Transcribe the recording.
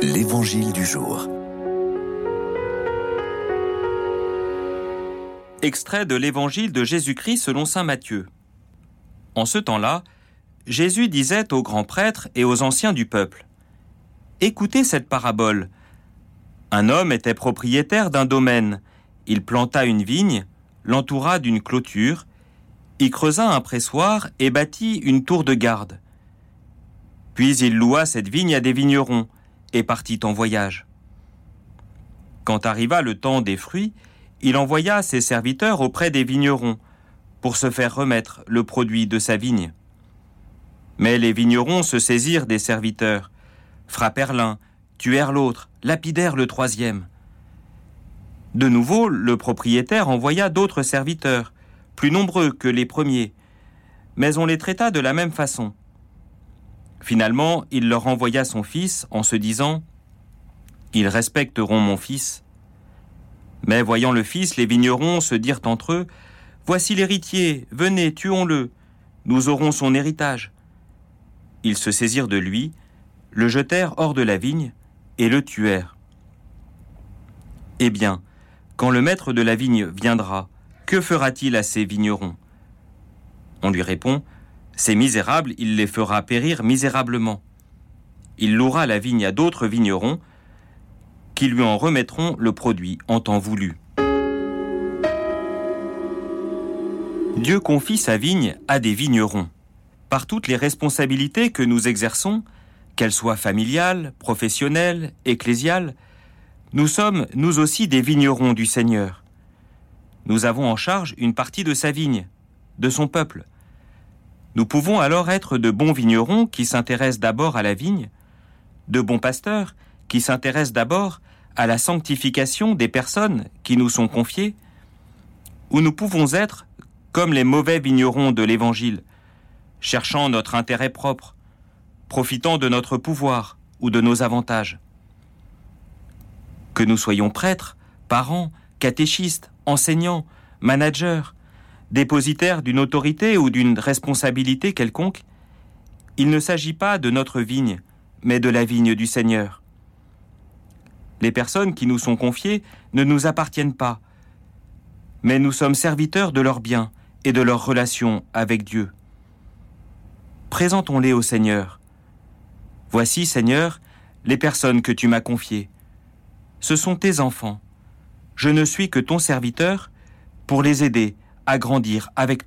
L'Évangile du jour. Extrait de l'Évangile de Jésus-Christ selon Saint Matthieu. En ce temps-là, Jésus disait aux grands prêtres et aux anciens du peuple Écoutez cette parabole. Un homme était propriétaire d'un domaine. Il planta une vigne, l'entoura d'une clôture, y creusa un pressoir et bâtit une tour de garde. Puis il loua cette vigne à des vignerons et partit en voyage. Quand arriva le temps des fruits, il envoya ses serviteurs auprès des vignerons pour se faire remettre le produit de sa vigne. Mais les vignerons se saisirent des serviteurs, frappèrent l'un, tuèrent l'autre, lapidèrent le troisième. De nouveau, le propriétaire envoya d'autres serviteurs, plus nombreux que les premiers, mais on les traita de la même façon. Finalement, il leur envoya son fils en se disant Ils respecteront mon fils. Mais voyant le fils, les vignerons se dirent entre eux Voici l'héritier, venez, tuons-le, nous aurons son héritage. Ils se saisirent de lui, le jetèrent hors de la vigne et le tuèrent. Eh bien, quand le maître de la vigne viendra, que fera-t-il à ces vignerons? On lui répond ces misérables, il les fera périr misérablement. Il louera la vigne à d'autres vignerons qui lui en remettront le produit en temps voulu. Dieu confie sa vigne à des vignerons. Par toutes les responsabilités que nous exerçons, qu'elles soient familiales, professionnelles, ecclésiales, nous sommes, nous aussi, des vignerons du Seigneur. Nous avons en charge une partie de sa vigne, de son peuple. Nous pouvons alors être de bons vignerons qui s'intéressent d'abord à la vigne, de bons pasteurs qui s'intéressent d'abord à la sanctification des personnes qui nous sont confiées, ou nous pouvons être comme les mauvais vignerons de l'Évangile, cherchant notre intérêt propre, profitant de notre pouvoir ou de nos avantages. Que nous soyons prêtres, parents, catéchistes, enseignants, managers, dépositaire d'une autorité ou d'une responsabilité quelconque, il ne s'agit pas de notre vigne, mais de la vigne du Seigneur. Les personnes qui nous sont confiées ne nous appartiennent pas, mais nous sommes serviteurs de leurs biens et de leurs relations avec Dieu. Présentons-les au Seigneur. Voici, Seigneur, les personnes que tu m'as confiées. Ce sont tes enfants. Je ne suis que ton serviteur pour les aider à grandir avec toi.